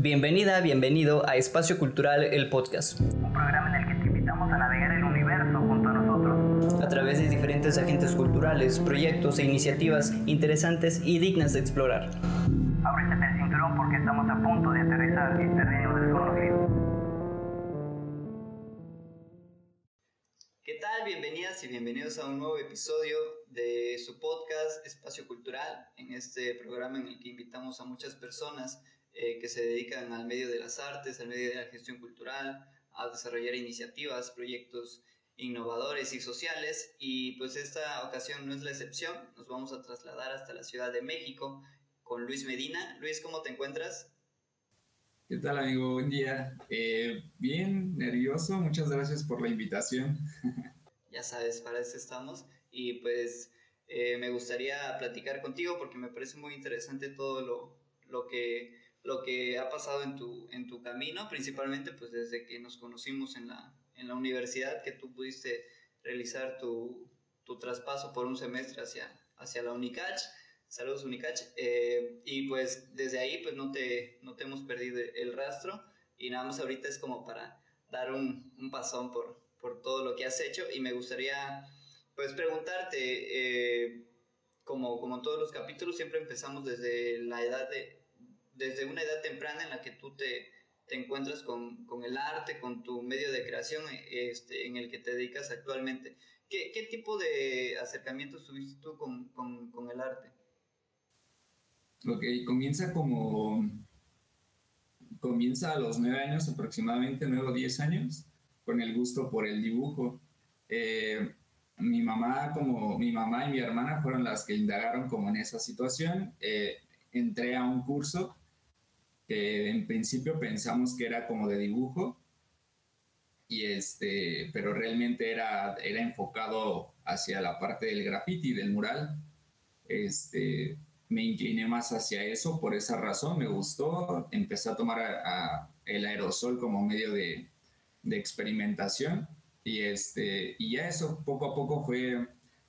Bienvenida, bienvenido a Espacio Cultural, el podcast. Un programa en el que te invitamos a navegar el universo junto a nosotros. A través de diferentes agentes culturales, proyectos e iniciativas interesantes y dignas de explorar. Ábrete el cinturón porque estamos a punto de aterrizar en terreno desconocido. ¿Qué tal? Bienvenidas y bienvenidos a un nuevo episodio de su podcast Espacio Cultural, en este programa en el que invitamos a muchas personas eh, que se dedican al medio de las artes, al medio de la gestión cultural, a desarrollar iniciativas, proyectos innovadores y sociales. Y pues esta ocasión no es la excepción. Nos vamos a trasladar hasta la Ciudad de México con Luis Medina. Luis, ¿cómo te encuentras? ¿Qué tal, amigo? Buen día. Eh, bien, nervioso. Muchas gracias por la invitación. ya sabes, para eso estamos. Y pues eh, me gustaría platicar contigo porque me parece muy interesante todo lo, lo que lo que ha pasado en tu, en tu camino, principalmente pues desde que nos conocimos en la, en la universidad, que tú pudiste realizar tu, tu traspaso por un semestre hacia, hacia la UNICACH. Saludos UNICACH. Eh, y pues desde ahí pues no te, no te hemos perdido el rastro y nada más ahorita es como para dar un, un pasón por, por todo lo que has hecho y me gustaría pues preguntarte, eh, como, como en todos los capítulos, siempre empezamos desde la edad de, desde una edad temprana en la que tú te, te encuentras con, con, el arte, con tu medio de creación este, en el que te dedicas actualmente. ¿Qué, qué tipo de acercamientos tuviste tú con, con, con, el arte? Ok, comienza como... Comienza a los nueve años aproximadamente, nueve o diez años, con el gusto por el dibujo. Eh, mi mamá, como mi mamá y mi hermana fueron las que indagaron como en esa situación. Eh, entré a un curso que en principio pensamos que era como de dibujo, y este, pero realmente era, era enfocado hacia la parte del graffiti, del mural. Este, me incliné más hacia eso, por esa razón me gustó, empecé a tomar el aerosol como medio de, de, experimentación y, este, y ya eso poco a poco fue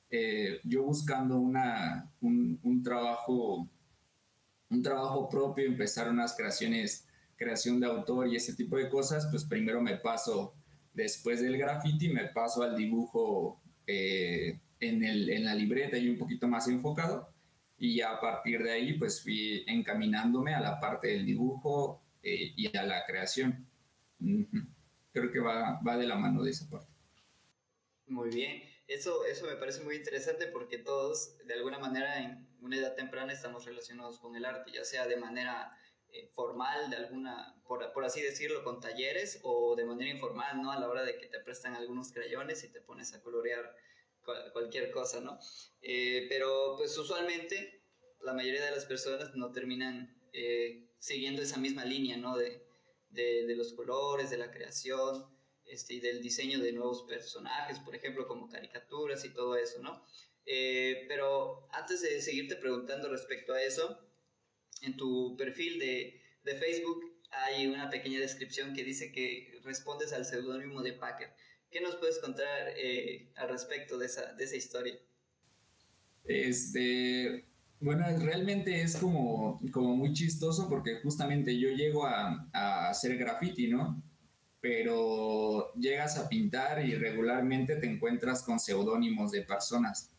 eh, yo buscando una, un, un trabajo un trabajo propio, empezar unas creaciones, creación de autor y ese tipo de cosas, pues primero me paso, después del graffiti, me paso al dibujo eh, en, el, en la libreta y un poquito más enfocado. Y ya a partir de ahí, pues fui encaminándome a la parte del dibujo eh, y a la creación. Creo que va, va de la mano de esa parte. Muy bien. Eso, eso me parece muy interesante porque todos, de alguna manera, una edad temprana estamos relacionados con el arte, ya sea de manera eh, formal, de alguna, por, por, así decirlo, con talleres, o de manera informal, ¿no? A la hora de que te prestan algunos crayones y te pones a colorear cualquier cosa, ¿no? Eh, pero, pues, usualmente, la mayoría de las personas no terminan eh, siguiendo esa misma línea, ¿no? De, de, los colores, de la creación. Este, y del diseño de nuevos personajes, por ejemplo, como caricaturas y todo eso, ¿no? Eh, pero antes de seguirte preguntando respecto a eso, en tu perfil de, Facebook hay una pequeña descripción que dice que respondes al seudónimo de Packer. ¿Qué nos puedes contar eh, al respecto de esa, de esa historia? Este, bueno, realmente es como, como muy chistoso porque justamente yo llego a, a hacer graffiti, ¿no? pero llegas a pintar y regularmente te encuentras con seudónimos de personas.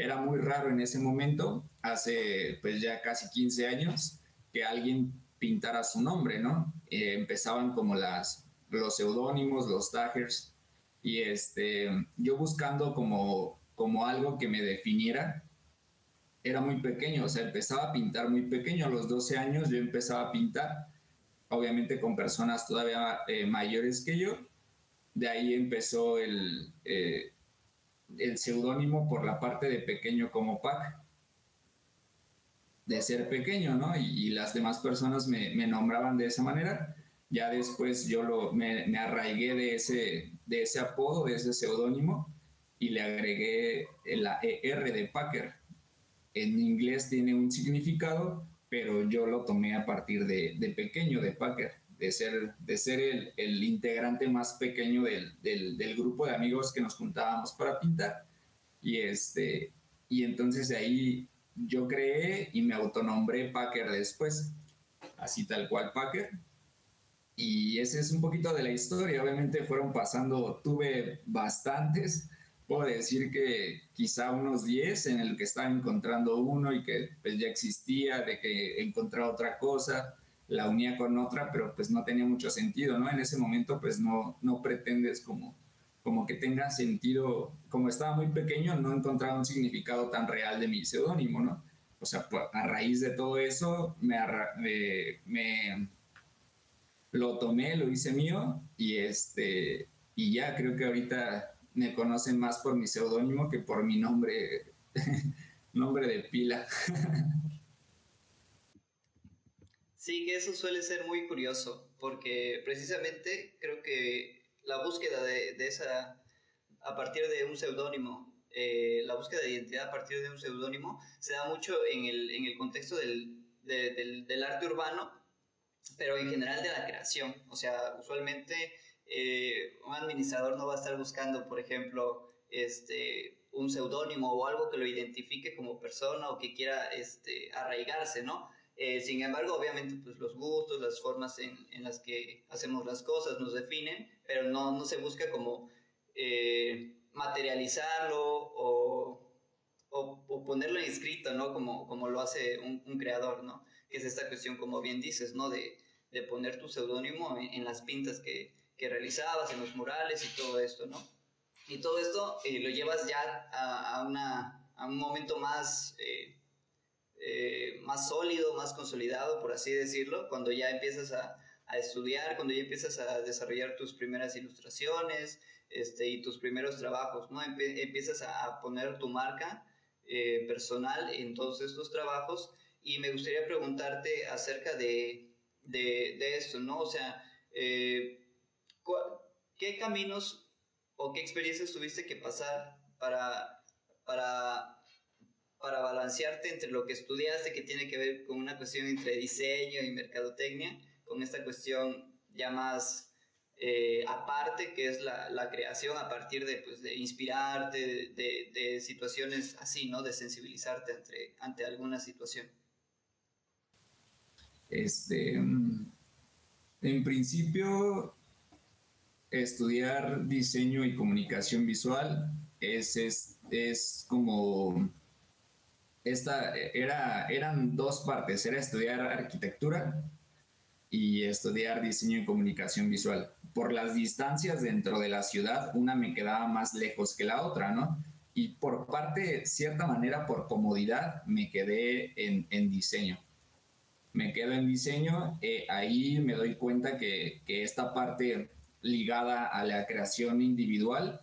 Era muy raro en ese momento, hace pues ya casi 15 años, que alguien pintara su nombre, ¿no? Eh, empezaban como las, los seudónimos, los taggers, y este, yo buscando como, como algo que me definiera, era muy pequeño, o sea, empezaba a pintar muy pequeño, a los 12 años yo empezaba a pintar, obviamente con personas todavía eh, mayores que yo. De ahí empezó el, eh, el seudónimo por la parte de pequeño como Pac, de ser pequeño, ¿no? Y, las demás personas me, nombraban de esa manera. Ya después yo me, arraigué de ese, de ese apodo, de ese seudónimo, y le agregué la ER de Packer. En inglés tiene un significado pero yo lo tomé a partir de, de pequeño, de Packer, de ser, de ser el, integrante más pequeño del, grupo de amigos que nos juntábamos para pintar. Y, este, y entonces ahí yo creé y me autonombré Packer después, así tal cual Packer. Y ese es un poquito de la historia. Obviamente fueron pasando, tuve bastantes. Puedo decir que quizá unos 10 en el que estaba encontrando uno y que pues ya existía, de que encontraba otra cosa, la unía con otra, pero pues no tenía mucho sentido, ¿no? En ese momento pues no, no pretendes como, como que tenga sentido, como estaba muy pequeño, no encontraba un significado tan real de mi seudónimo, ¿no? O sea, pues, a raíz de todo eso me, lo tomé, lo hice mío y este y ya creo que ahorita me conocen más por mi seudónimo que por mi nombre nombre de pila. Sí, que eso suele ser muy curioso, porque precisamente creo que la búsqueda de, esa, a partir de un seudónimo, eh, la búsqueda de identidad a partir de un seudónimo se da mucho en el, en el contexto del, del, arte urbano, pero en general de la creación. O sea, usualmente eh, un administrador no va a estar buscando, por ejemplo, este, un seudónimo o algo que lo identifique como persona o que quiera este, arraigarse, ¿no? Eh, sin embargo, obviamente, pues los gustos, las formas en, en, las que hacemos las cosas nos definen, pero no, no se busca como eh, materializarlo o, o, ponerlo en escrito, ¿no? Como, como lo hace un, un creador, ¿no? que es esta cuestión, como bien dices, ¿no? De, de poner tu seudónimo en, las pintas que, que, realizabas, en los murales y todo esto, ¿no? Y todo esto eh, lo llevas ya a, a, una, a un momento más, eh, eh, más sólido, más consolidado, por así decirlo, cuando ya empiezas a, a, estudiar, cuando ya empiezas a desarrollar tus primeras ilustraciones este, y tus primeros trabajos, ¿no? empiezas a, poner tu marca personal en todos estos trabajos y me gustaría preguntarte acerca de, de, esto, ¿no? O sea, eh, ¿qué caminos o qué experiencias tuviste que pasar para, para, para balancearte entre lo que estudiaste, que tiene que ver con una cuestión entre diseño y mercadotecnia, con esta cuestión ya más eh, aparte, que es la, creación a partir de, pues, de inspirarte, de, situaciones así, ¿no? De sensibilizarte ante, ante alguna situación. Este, en principio, estudiar diseño y comunicación visual es, es, como esta era, eran dos partes, era estudiar arquitectura y estudiar diseño y comunicación visual. Por las distancias dentro de la ciudad, una me quedaba más lejos que la otra, ¿no? Y por parte, cierta manera, por comodidad, me quedé en, en diseño me quedo en diseño, eh, ahí me doy cuenta que, que, esta parte ligada a la creación individual,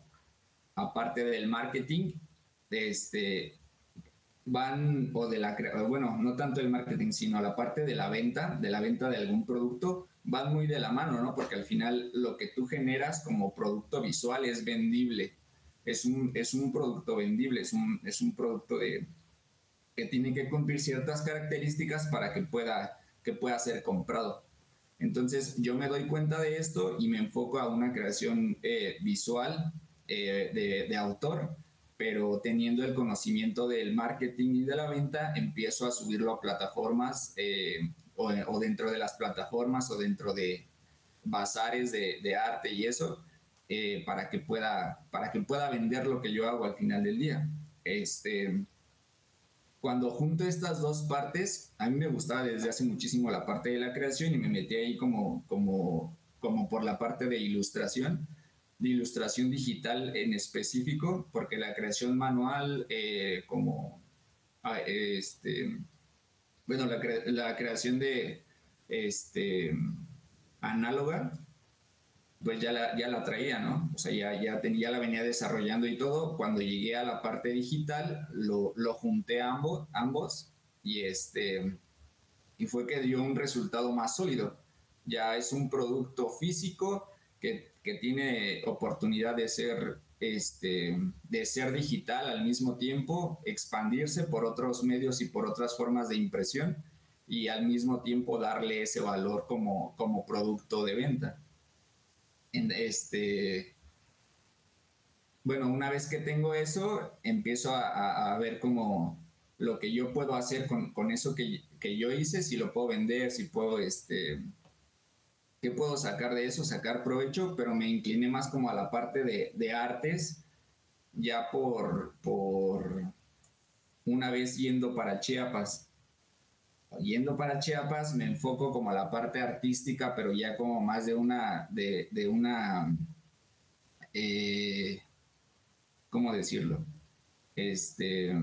aparte del marketing, este, van, o de la, bueno, no tanto el marketing, sino la parte de la venta, de la venta de algún producto, van muy de la mano, ¿no? Porque al final lo que tú generas como producto visual es vendible, es un, es un producto vendible, es un, es un producto de, que tiene que cumplir ciertas características para que pueda, que pueda ser comprado. Entonces yo me doy cuenta de esto y me enfoco a una creación eh, visual eh, de, de, autor, pero teniendo el conocimiento del marketing y de la venta, empiezo a subirlo a plataformas eh, o, o, dentro de las plataformas o dentro de bazares de, de arte y eso, para, que pueda, para que pueda vender lo que yo hago al final del día. Este, cuando junto estas dos partes, a mí me gustaba desde hace muchísimo la parte de la creación y me metí ahí como, como, como por la parte de ilustración, de ilustración digital en específico, porque la creación manual, eh, como, ah, este, bueno, la, la, creación de este, análoga, pues ya la, ya la traía, ¿no? O sea, ya, ya, tenía, la venía desarrollando y todo. Cuando llegué a la parte digital, lo, lo junté ambos, ambos y, este, y fue que dio un resultado más sólido. Ya es un producto físico que, que tiene oportunidad de ser, este, de ser digital al mismo tiempo, expandirse por otros medios y por otras formas de impresión y al mismo tiempo darle ese valor como, como producto de venta. Este, bueno, una vez que tengo eso, empiezo a, ver como lo que yo puedo hacer con, con eso que, que, yo hice, si lo puedo vender, si puedo, este, ¿qué puedo sacar de eso? Sacar provecho, pero me incliné más como a la parte de, de artes, ya por, por una vez yendo para Chiapas. Yendo para Chiapas me enfoco como a la parte artística, pero ya como más de una, de, una, eh, ¿cómo decirlo? Este,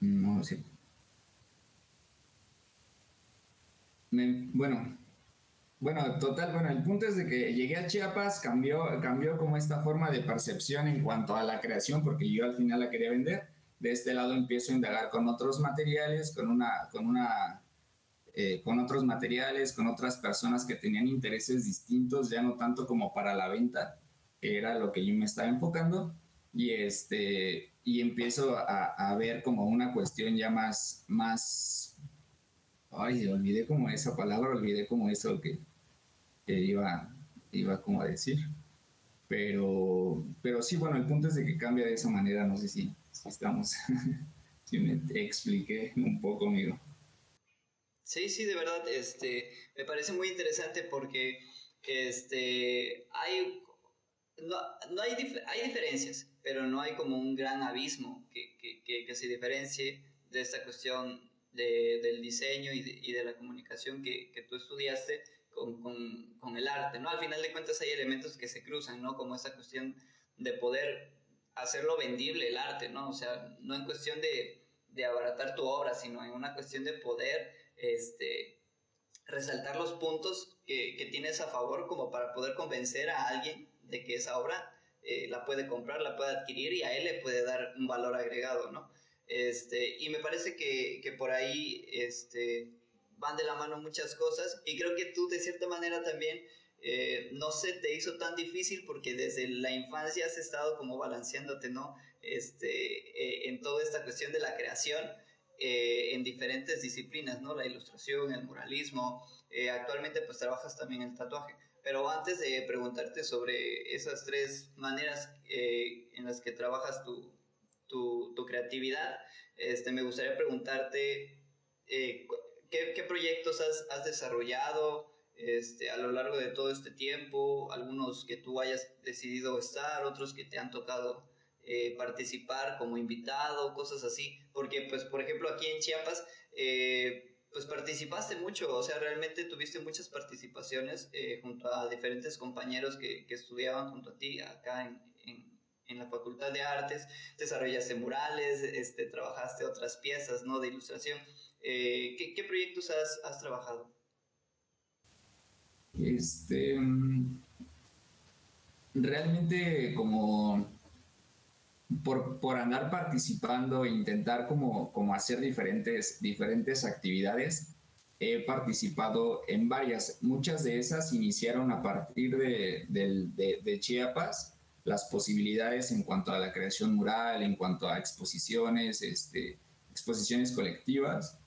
no sé. Bueno, bueno, total, bueno, el punto es de que llegué a Chiapas, cambió, cambió como esta forma de percepción en cuanto a la creación, porque yo al final la quería vender. De este lado empiezo a indagar con otros materiales, con una, con una, eh, con otros materiales, con otras personas que tenían intereses distintos, ya no tanto como para la venta, que era lo que yo me estaba enfocando, y este, y empiezo a, a ver como una cuestión ya más, más Ay, olvidé como esa palabra, olvidé como eso que, iba, iba como a decir. Pero, pero sí, bueno, el punto es de que cambia de esa manera, no sé si, estamos, si me expliqué un poco, amigo. Sí, sí, de verdad, este, me parece muy interesante porque este, hay, no, no hay, hay diferencias, pero no hay como un gran abismo que, que, que se diferencie de esta cuestión de, del diseño y de, la comunicación que, que tú estudiaste con, con, con, el arte, ¿no? Al final de cuentas hay elementos que se cruzan, ¿no? Como esa cuestión de poder hacerlo vendible el arte, ¿no? O sea, no en cuestión de, de abaratar tu obra, sino en una cuestión de poder, este, resaltar los puntos que, que, tienes a favor como para poder convencer a alguien de que esa obra eh, la puede comprar, la puede adquirir y a él le puede dar un valor agregado, ¿no? Este, y me parece que, que por ahí este, van de la mano muchas cosas y creo que tú de cierta manera también eh, no se te hizo tan difícil porque desde la infancia has estado como balanceándote, ¿no? Este, eh, en toda esta cuestión de la creación eh, en diferentes disciplinas, ¿no? La ilustración, el muralismo, actualmente pues trabajas también el tatuaje. Pero antes de preguntarte sobre esas tres maneras en las que trabajas tu, tu, creatividad, este, me gustaría preguntarte eh, ¿qué, proyectos has, desarrollado este, a lo largo de todo este tiempo, algunos que tú hayas decidido estar, otros que te han tocado eh, participar como invitado, cosas así, porque pues por ejemplo aquí en Chiapas, eh, pues participaste mucho, o sea, realmente tuviste muchas participaciones junto a diferentes compañeros que, que, estudiaban junto a ti acá en, en la Facultad de Artes, desarrollaste murales, este, trabajaste otras piezas ¿no? de ilustración. Eh, ¿qué, proyectos has, has, trabajado? Este, mm, realmente como por, por, andar participando e intentar como, como hacer diferentes, diferentes actividades, he participado en varias. Muchas de esas iniciaron a partir de, de, de Chiapas las posibilidades en cuanto a la creación mural, en cuanto a exposiciones, este, exposiciones colectivas.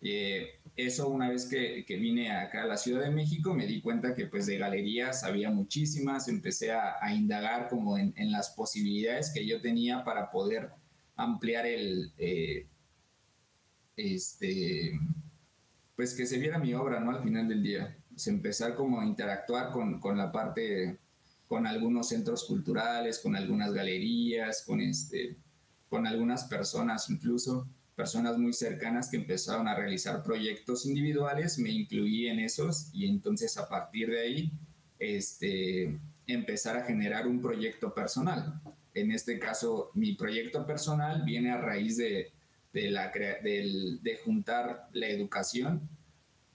Eh, eso una vez que, que, vine acá a la Ciudad de México me di cuenta que pues de galerías había muchísimas, empecé a, indagar como en, las posibilidades que yo tenía para poder ampliar el, eh, este, pues que se viera mi obra, ¿no? Al final del día, pues empezar como a interactuar con la parte con algunos centros culturales, con algunas galerías, con, este, con algunas personas incluso, personas muy cercanas que empezaron a realizar proyectos individuales, me incluí en esos y entonces a partir de ahí este, empezar a generar un proyecto personal. En este caso, mi proyecto personal viene a raíz de, de, la, de, de juntar la educación,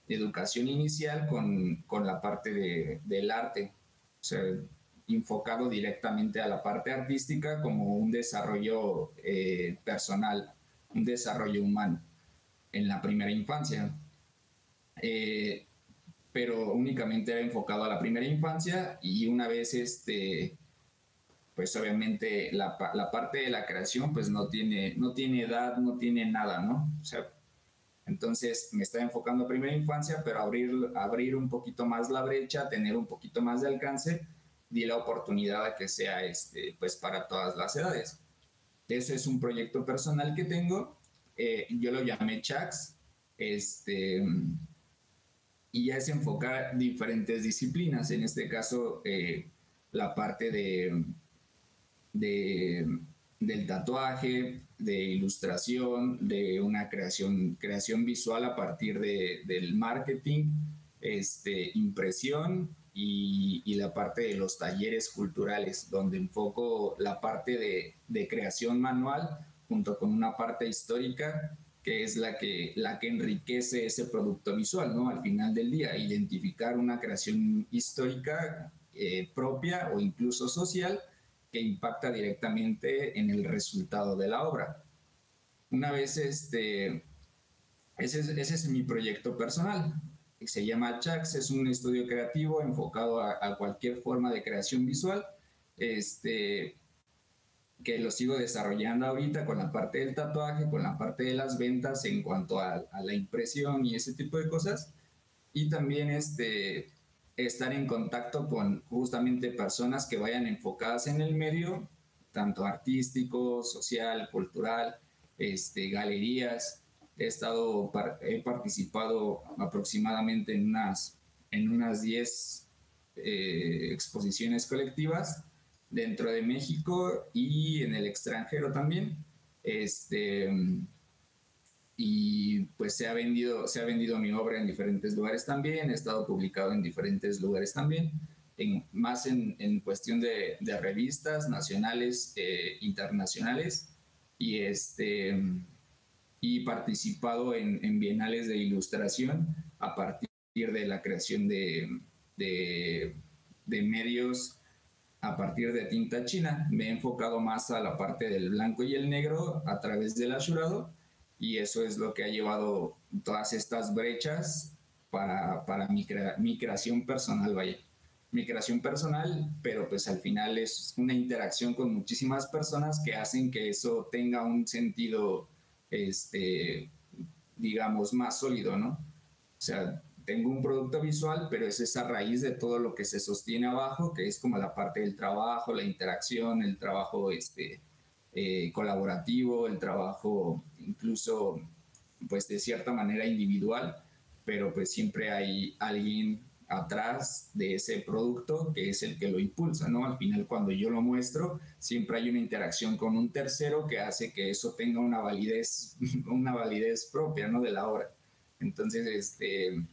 educación inicial con, con la parte de, del arte. O sea, enfocado directamente a la parte artística como un desarrollo eh, personal, un desarrollo humano en la primera infancia. Eh, pero únicamente era enfocado a la primera infancia y una vez este pues obviamente la, la, parte de la creación pues no tiene, no tiene edad, no tiene nada, ¿no? O sea, entonces me estaba enfocando a primera infancia, pero abrir, abrir un poquito más la brecha, tener un poquito más de alcance di la oportunidad a que sea este, pues para todas las edades. Ese es un proyecto personal que tengo. Eh, yo lo llamé Chax. Este, y ya es enfocar diferentes disciplinas, en este caso eh, la parte de, del tatuaje, de ilustración, de una creación, creación visual a partir de, del marketing, este, impresión y, la parte de los talleres culturales, donde enfoco la parte de, de creación manual junto con una parte histórica que es la que, la que enriquece ese producto visual, ¿no? Al final del día, identificar una creación histórica eh, propia o incluso social que impacta directamente en el resultado de la obra. Una vez, este, ese, ese es mi proyecto personal, se llama Chax, es un estudio creativo enfocado a, a cualquier forma de creación visual. Este, que lo sigo desarrollando ahorita con la parte del tatuaje, con la parte de las ventas en cuanto a, la impresión y ese tipo de cosas. Y también este, estar en contacto con justamente personas que vayan enfocadas en el medio, tanto artístico, social, cultural, este, galerías. He estado, he participado aproximadamente en unas, en unas 10 eh, exposiciones colectivas dentro de México y en el extranjero también. Este, y pues se ha vendido, se ha vendido mi obra en diferentes lugares también, he estado publicado en diferentes lugares también, en, más en, en cuestión de, de, revistas nacionales, e internacionales, y, este, y participado en, en, bienales de ilustración a partir de la creación de, de, medios a partir de tinta china. Me he enfocado más a la parte del blanco y el negro a través del asurado y eso es lo que ha llevado todas estas brechas para, para mi, mi creación personal, vaya. Mi creación personal, pero pues al final es una interacción con muchísimas personas que hacen que eso tenga un sentido, este, digamos, más sólido, ¿no? O sea, tengo un producto visual, pero es esa raíz de todo lo que se sostiene abajo, que es como la parte del trabajo, la interacción, el trabajo este, eh, colaborativo, el trabajo incluso, pues de cierta manera individual, pero pues siempre hay alguien atrás de ese producto que es el que lo impulsa, ¿no? Al final cuando yo lo muestro, siempre hay una interacción con un tercero que hace que eso tenga una validez, una validez propia, ¿no? De la obra. Entonces, este,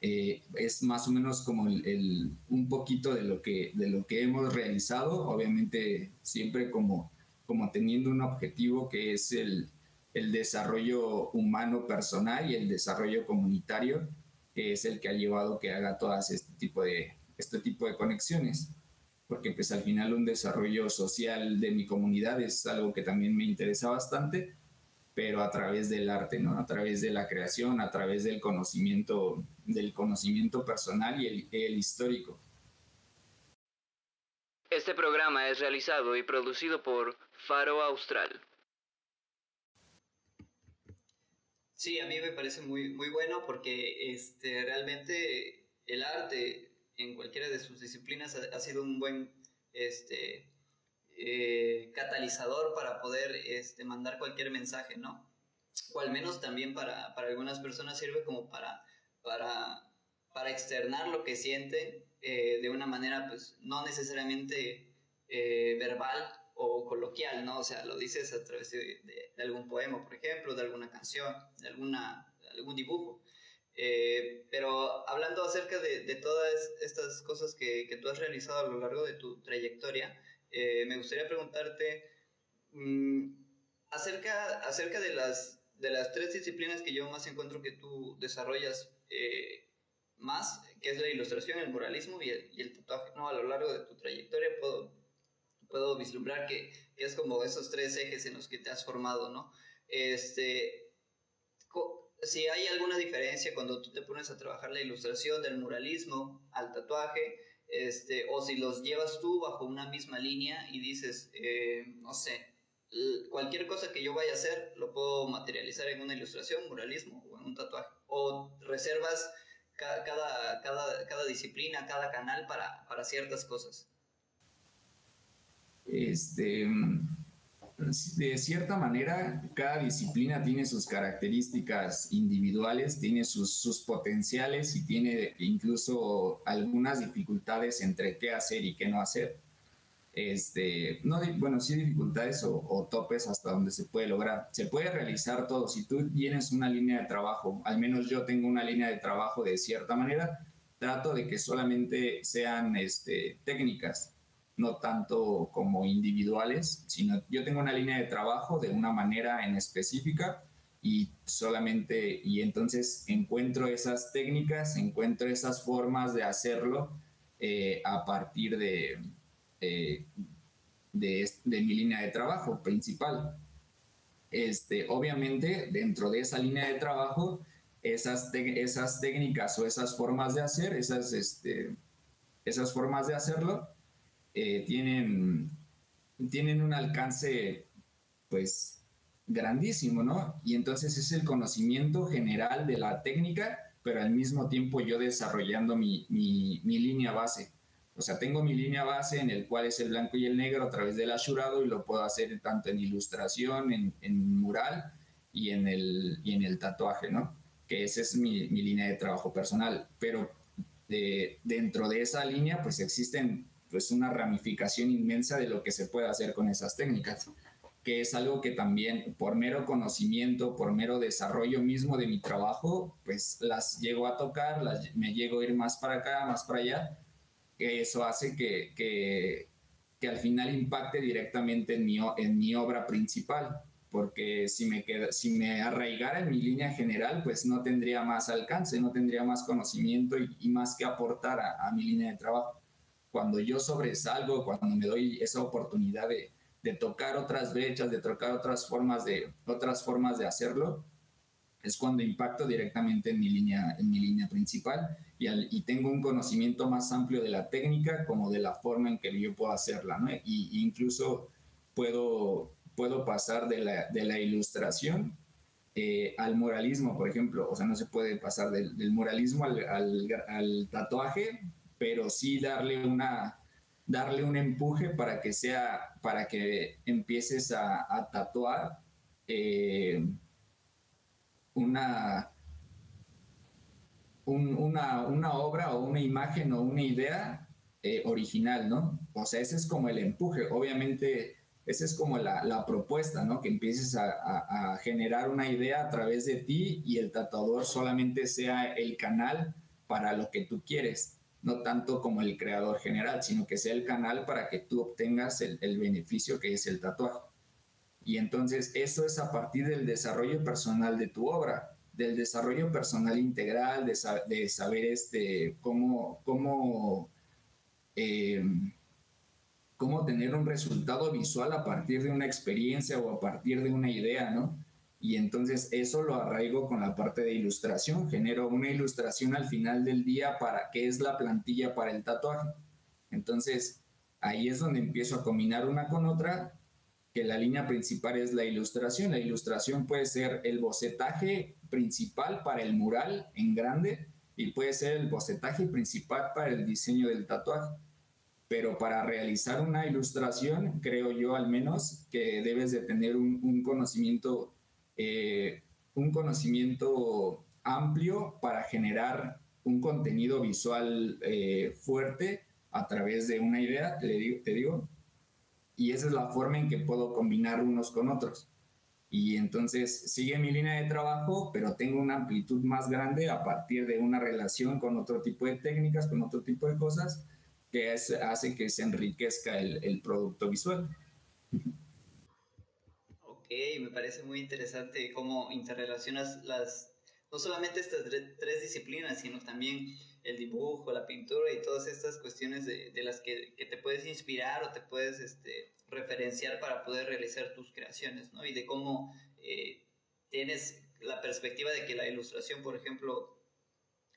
eh, es más o menos como el, un poquito de lo, que, de lo que hemos realizado, obviamente siempre como, como teniendo un objetivo que es el, el desarrollo humano personal y el desarrollo comunitario, es el que ha llevado que haga todas este tipo de, este tipo de conexiones. Porque pues al final un desarrollo social de mi comunidad es algo que también me interesa bastante pero a través del arte, ¿no? A través de la creación, a través del conocimiento, del conocimiento personal y el, el histórico. Este programa es realizado y producido por Faro Austral. Sí, a mí me parece muy, muy bueno porque este, realmente el arte en cualquiera de sus disciplinas ha, sido un buen este, eh, catalizador para poder este, mandar cualquier mensaje, ¿no? O al menos también para, para algunas personas sirve como para, para, para externar lo que sienten eh, de una manera, pues, no necesariamente eh, verbal o coloquial, ¿no? O sea, lo dices a través de, algún poema, por ejemplo, de alguna canción, de alguna, algún dibujo. pero hablando acerca de, todas estas cosas que, que, tú has realizado a lo largo de tu trayectoria, eh, me gustaría preguntarte mm, acerca, acerca de, las, de las tres disciplinas que yo más encuentro que tú desarrollas eh, más, que es la ilustración, el muralismo y el, y el, tatuaje. ¿no? A lo largo de tu trayectoria puedo, puedo vislumbrar que, que, es como esos tres ejes en los que te has formado, ¿no? Este, si hay alguna diferencia cuando tú te pones a trabajar la ilustración del muralismo al tatuaje, este, o si los llevas tú bajo una misma línea y dices, eh, no sé, cualquier cosa que yo vaya a hacer lo puedo materializar en una ilustración, muralismo o en un tatuaje, o reservas cada, cada, cada disciplina, cada canal para, para ciertas cosas. Este, de cierta manera, cada disciplina tiene sus características individuales, tiene sus, potenciales y tiene incluso algunas dificultades entre qué hacer y qué no hacer. Este, no, bueno, sí dificultades o, o, topes hasta donde se puede lograr. Se puede realizar todo. Si tú tienes una línea de trabajo, al menos yo tengo una línea de trabajo de cierta manera, trato de que solamente sean este, técnicas no tanto como individuales, sino yo tengo una línea de trabajo de una manera en específica y solamente, y entonces encuentro esas técnicas, encuentro esas formas de hacerlo eh, a partir de, eh, de, de, mi línea de trabajo principal. Este, obviamente, dentro de esa línea de trabajo, esas, esas técnicas o esas formas de hacer, esas, este, esas formas de hacerlo, eh, tienen, tienen un alcance, pues, grandísimo, ¿no? Y entonces es el conocimiento general de la técnica, pero al mismo tiempo yo desarrollando mi, mi, línea base. O sea, tengo mi línea base en el cual es el blanco y el negro a través del asurado y lo puedo hacer tanto en ilustración, en, mural y en, el, y en el tatuaje, ¿no? Que esa es mi, mi línea de trabajo personal. Pero de, dentro de esa línea, pues existen pues una ramificación inmensa de lo que se puede hacer con esas técnicas, que es algo que también por mero conocimiento, por mero desarrollo mismo de mi trabajo, pues las llego a tocar, las, me llego a ir más para acá, más para allá, que eso hace que, que, que al final impacte directamente en mi, en mi obra principal, porque si me, queda, si me arraigara en mi línea general, pues no tendría más alcance, no tendría más conocimiento y, más que aportar a mi línea de trabajo cuando yo sobresalgo, cuando me doy esa oportunidad de, de, tocar otras brechas, de tocar otras formas de, otras formas de hacerlo, es cuando impacto directamente en mi línea, en mi línea principal y, al, y, tengo un conocimiento más amplio de la técnica como de la forma en que yo puedo hacerla, ¿no? Y incluso puedo, puedo pasar de la, de la ilustración eh, al muralismo, por ejemplo, o sea, no se puede pasar del, del muralismo al, al, al tatuaje, pero sí darle una darle un empuje para que sea para que empieces a, a tatuar eh, una, un, una, una obra o una imagen o una idea eh, original, ¿no? O sea, ese es como el empuje. Obviamente, esa es como la, la propuesta, ¿no? Que empieces a, a, a, generar una idea a través de ti y el tatuador solamente sea el canal para lo que tú quieres no tanto como el creador general, sino que sea el canal para que tú obtengas el, el, beneficio que es el tatuaje. Y entonces eso es a partir del desarrollo personal de tu obra, del desarrollo personal integral, de, saber este, cómo, cómo, eh, cómo tener un resultado visual a partir de una experiencia o a partir de una idea, ¿no? Y entonces eso lo arraigo con la parte de ilustración, genero una ilustración al final del día para que es la plantilla para el tatuaje. Entonces ahí es donde empiezo a combinar una con otra, que la línea principal es la ilustración. La ilustración puede ser el bocetaje principal para el mural en grande y puede ser el bocetaje principal para el diseño del tatuaje. Pero para realizar una ilustración, creo yo al menos que debes de tener un, un conocimiento eh, un conocimiento amplio para generar un contenido visual eh, fuerte a través de una idea, te digo, y esa es la forma en que puedo combinar unos con otros. Y entonces sigue mi línea de trabajo, pero tengo una amplitud más grande a partir de una relación con otro tipo de técnicas, con otro tipo de cosas, que hace que se enriquezca el producto visual me parece muy interesante cómo interrelacionas las, no solamente estas tres disciplinas, sino también el dibujo, la pintura y todas estas cuestiones de, las que, que, te puedes inspirar o te puedes este, referenciar para poder realizar tus creaciones, ¿no? Y de cómo eh, tienes la perspectiva de que la ilustración, por ejemplo,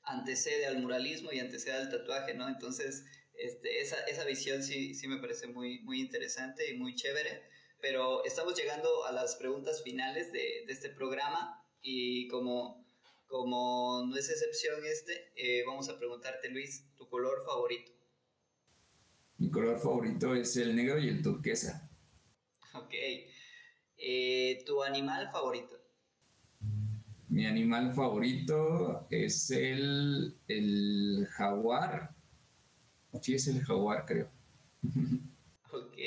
antecede al muralismo y antecede al tatuaje, ¿no? Entonces, este, esa, esa visión sí, sí me parece muy, muy interesante y muy chévere pero estamos llegando a las preguntas finales de, de este programa y como, como no es excepción este, eh, vamos a preguntarte, Luis, tu color favorito. Mi color favorito es el negro y el turquesa. Ok. Eh, ¿Tu animal favorito? Mi animal favorito es el, el jaguar. Sí, es el jaguar, creo. ok,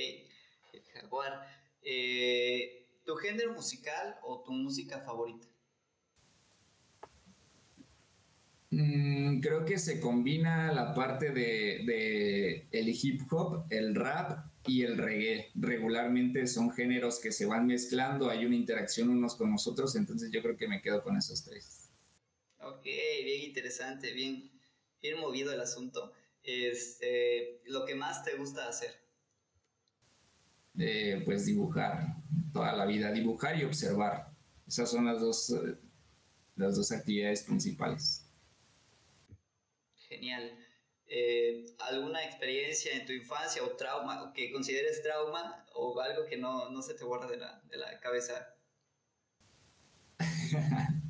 el jaguar. Eh, ¿Tu género musical o tu música favorita? Mm, creo que se combina la parte de, de, el hip hop, el rap y el reggae. Regularmente son géneros que se van mezclando, hay una interacción unos con nosotros, entonces yo creo que me quedo con esos tres. Ok, bien interesante, bien, bien movido el asunto. Este, ¿Lo que más te gusta hacer? Eh, pues dibujar, toda la vida, dibujar y observar. Esas son las dos, eh, las dos actividades principales. Genial. Eh, ¿Alguna experiencia en tu infancia o trauma que consideres trauma o algo que no, no se te borra de la, de la cabeza?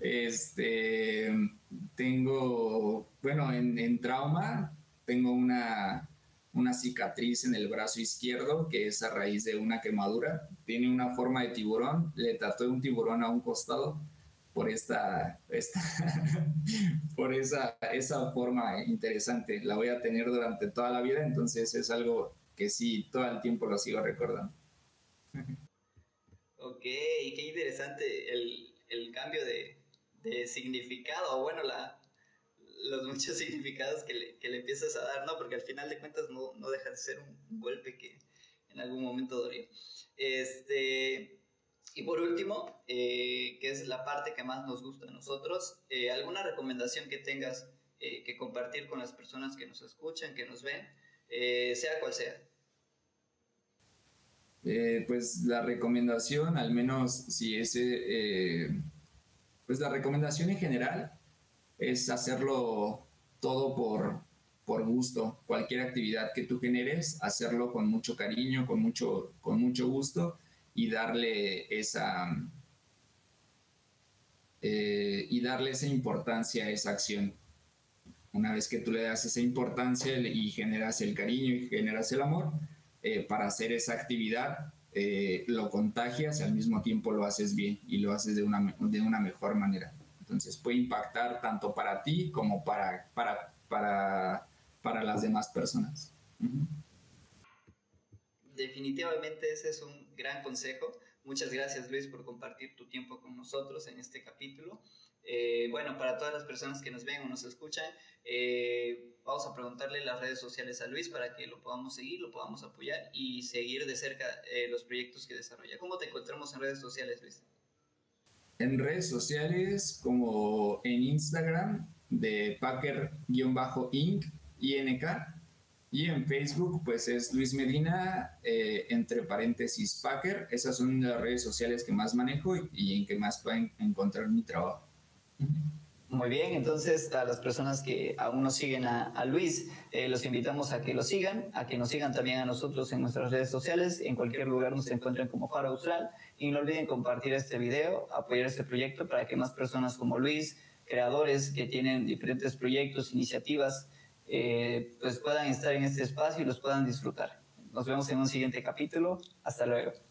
este, tengo, bueno, en, en trauma, tengo una, una cicatriz en el brazo izquierdo que es a raíz de una quemadura. Tiene una forma de tiburón, le tatué un tiburón a un costado por esta, esta por esa, esa forma interesante. La voy a tener durante toda la vida, entonces es algo que sí, todo el tiempo lo sigo recordando. Ok, qué interesante el, el cambio de, de, significado, bueno, la, los muchos significados que le, que le, empiezas a dar, ¿no? Porque al final de cuentas no, no deja de ser un golpe que en algún momento dolió. Este, y por último, eh, que es la parte que más nos gusta a nosotros, eh, ¿alguna recomendación que tengas eh, que compartir con las personas que nos escuchan, que nos ven, sea cual sea? pues la recomendación, al menos si ese, pues la recomendación en general es hacerlo todo por, por gusto. Cualquier actividad que tú generes, hacerlo con mucho cariño, con mucho, con mucho gusto y darle esa eh, y darle esa importancia a esa acción. Una vez que tú le das esa importancia y generas el cariño y generas el amor eh, para hacer esa actividad, eh, lo contagias y al mismo tiempo lo haces bien y lo haces de una, de una mejor manera. Entonces puede impactar tanto para ti como para, para, para, para las demás personas. Definitivamente ese es un gran consejo. Muchas gracias Luis por compartir tu tiempo con nosotros en este capítulo. Eh, bueno, para todas las personas que nos ven o nos escuchan, eh, vamos a preguntarle las redes sociales a Luis para que lo podamos seguir, lo podamos apoyar y seguir de cerca eh, los proyectos que desarrolla. ¿Cómo te encontramos en redes sociales, Luis? En redes sociales como en Instagram de Packer-Inc, y en Facebook, pues es Luis Medina, eh, entre paréntesis Packer. Esas son las redes sociales que más manejo y, y en que más pueden encontrar mi trabajo. Muy bien, entonces a las personas que aún no siguen a, Luis, eh, los invitamos a que lo sigan, a que nos sigan también a nosotros en nuestras redes sociales. En cualquier lugar nos encuentren como Faro Austral. Y no olviden compartir este video, apoyar este proyecto para que más personas como Luis, creadores que tienen diferentes proyectos, iniciativas, eh, pues puedan estar en este espacio y los puedan disfrutar. Nos vemos en un siguiente capítulo. Hasta luego.